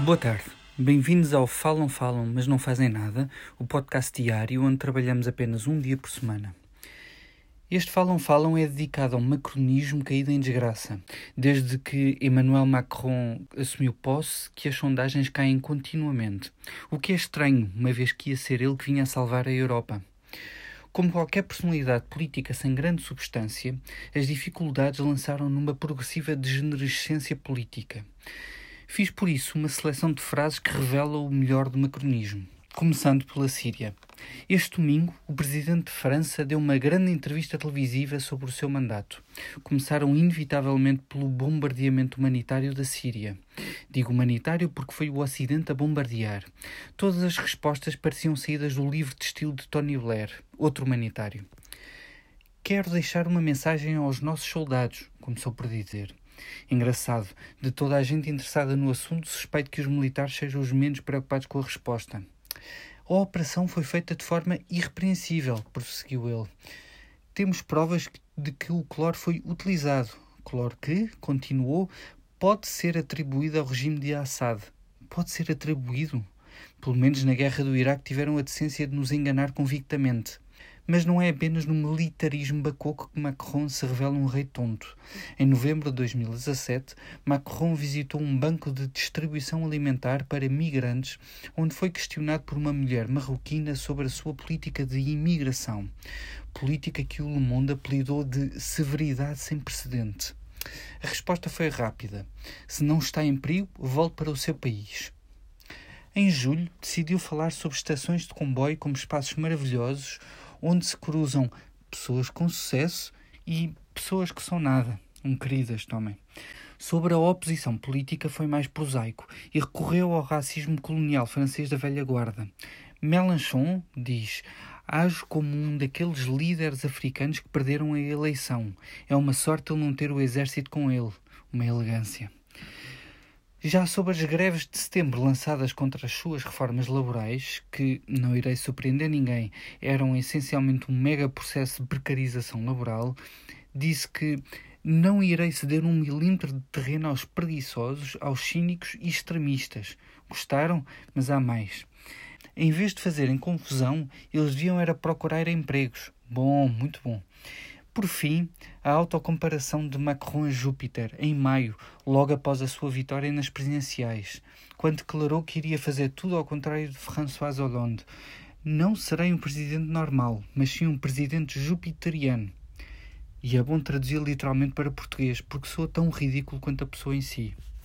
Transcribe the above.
Boa tarde. Bem-vindos ao Falam Falam, mas não fazem nada, o podcast diário onde trabalhamos apenas um dia por semana. Este Falam Falam é dedicado ao macronismo caído em desgraça, desde que Emmanuel Macron assumiu posse, que as sondagens caem continuamente, o que é estranho, uma vez que ia ser ele que vinha a salvar a Europa. Como qualquer personalidade política sem grande substância, as dificuldades lançaram numa progressiva degenerescência política. Fiz por isso uma seleção de frases que revelam o melhor do macronismo, começando pela Síria. Este domingo, o presidente de França deu uma grande entrevista televisiva sobre o seu mandato. Começaram inevitavelmente pelo bombardeamento humanitário da Síria. Digo humanitário porque foi o Ocidente a bombardear. Todas as respostas pareciam saídas do livro de estilo de Tony Blair, outro humanitário. Quero deixar uma mensagem aos nossos soldados, começou por dizer. Engraçado, de toda a gente interessada no assunto, suspeito que os militares sejam os menos preocupados com a resposta. A operação foi feita de forma irrepreensível, prosseguiu ele. Temos provas de que o cloro foi utilizado. Cloro que, continuou, pode ser atribuído ao regime de Assad. Pode ser atribuído? Pelo menos na guerra do Iraque tiveram a decência de nos enganar convictamente. Mas não é apenas no militarismo bacoco que Macron se revela um rei tonto. Em novembro de 2017, Macron visitou um banco de distribuição alimentar para migrantes, onde foi questionado por uma mulher marroquina sobre a sua política de imigração. Política que o Le Monde apelidou de severidade sem precedente. A resposta foi rápida. Se não está em perigo, volte para o seu país. Em julho, decidiu falar sobre estações de comboio como espaços maravilhosos onde se cruzam pessoas com sucesso e pessoas que são nada, um queridas também. Sobre a oposição política foi mais prosaico e recorreu ao racismo colonial francês da velha guarda. Mélenchon diz: Ajo como um daqueles líderes africanos que perderam a eleição. É uma sorte ele não ter o exército com ele. Uma elegância. Já sobre as greves de setembro lançadas contra as suas reformas laborais, que, não irei surpreender ninguém, eram essencialmente um mega processo de precarização laboral, disse que não irei ceder um milímetro de terreno aos preguiçosos, aos cínicos e extremistas. Gostaram? Mas há mais. Em vez de fazerem confusão, eles deviam era procurar empregos. Bom, muito bom. Por fim, a autocomparação de Macron a Júpiter, em maio, logo após a sua vitória nas presidenciais, quando declarou que iria fazer tudo ao contrário de François Hollande. Não serei um presidente normal, mas sim um presidente jupiteriano. E é bom traduzir literalmente para português, porque sou tão ridículo quanto a pessoa em si.